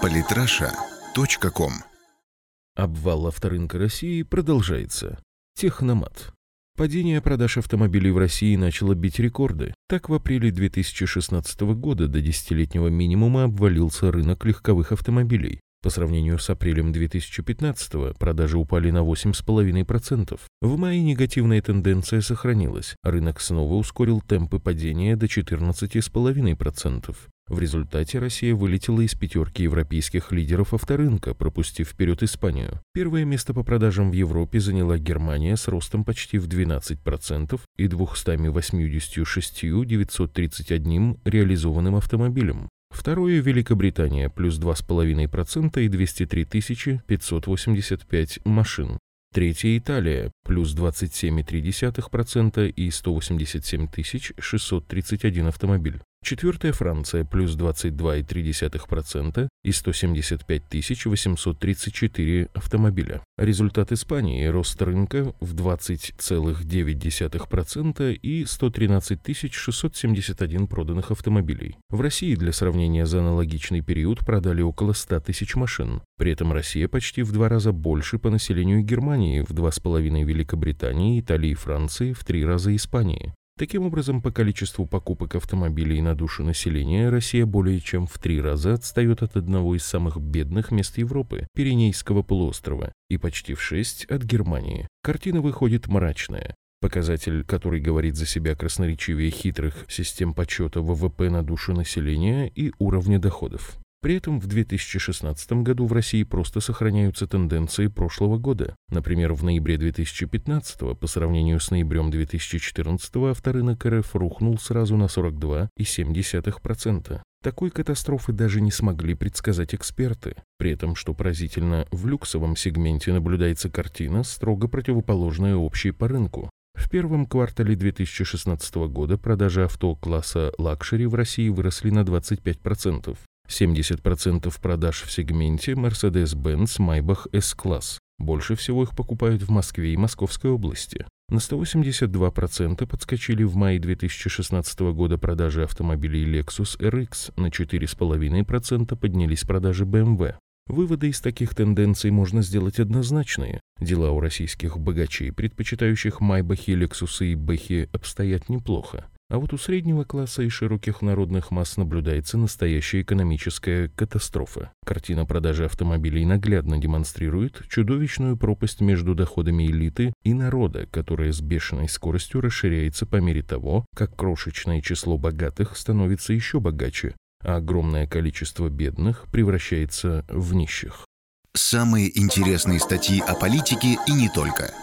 Политраша.ком Обвал авторынка России продолжается. Техномат. Падение продаж автомобилей в России начало бить рекорды. Так, в апреле 2016 года до десятилетнего минимума обвалился рынок легковых автомобилей. По сравнению с апрелем 2015 продажи упали на 8,5%. В мае негативная тенденция сохранилась. Рынок снова ускорил темпы падения до 14,5%. В результате Россия вылетела из пятерки европейских лидеров авторынка, пропустив вперед Испанию. Первое место по продажам в Европе заняла Германия с ростом почти в 12% и 286 931 реализованным автомобилем. Второе – Великобритания, плюс 2,5% и 203 585 машин. Третье – Италия, плюс 27,3% и 187 631 автомобиль. Четвертая Франция плюс 22,3% и 175 834 автомобиля. Результат Испании – рост рынка в 20,9% и 113 671 проданных автомобилей. В России для сравнения за аналогичный период продали около 100 тысяч машин. При этом Россия почти в два раза больше по населению Германии, в 2,5 Великобритании, Италии и Франции, в три раза Испании. Таким образом, по количеству покупок автомобилей на душу населения Россия более чем в три раза отстает от одного из самых бедных мест Европы – Пиренейского полуострова, и почти в шесть от Германии. Картина выходит мрачная. Показатель, который говорит за себя красноречивее хитрых систем подсчета ВВП на душу населения и уровня доходов. При этом в 2016 году в России просто сохраняются тенденции прошлого года. Например, в ноябре 2015 по сравнению с ноябрем 2014 авторынок РФ рухнул сразу на 42,7%. Такой катастрофы даже не смогли предсказать эксперты. При этом, что поразительно, в люксовом сегменте наблюдается картина, строго противоположная общей по рынку. В первом квартале 2016 года продажи авто класса luxury в России выросли на 25%. 70% продаж в сегменте Mercedes-Benz Maybach S-класс. Больше всего их покупают в Москве и Московской области. На 182% подскочили в мае 2016 года продажи автомобилей Lexus RX, на 4,5% поднялись продажи BMW. Выводы из таких тенденций можно сделать однозначные. Дела у российских богачей, предпочитающих Майбахи, Лексусы и Бэхи, обстоят неплохо. А вот у среднего класса и широких народных масс наблюдается настоящая экономическая катастрофа. Картина продажи автомобилей наглядно демонстрирует чудовищную пропасть между доходами элиты и народа, которая с бешеной скоростью расширяется по мере того, как крошечное число богатых становится еще богаче, а огромное количество бедных превращается в нищих. Самые интересные статьи о политике и не только –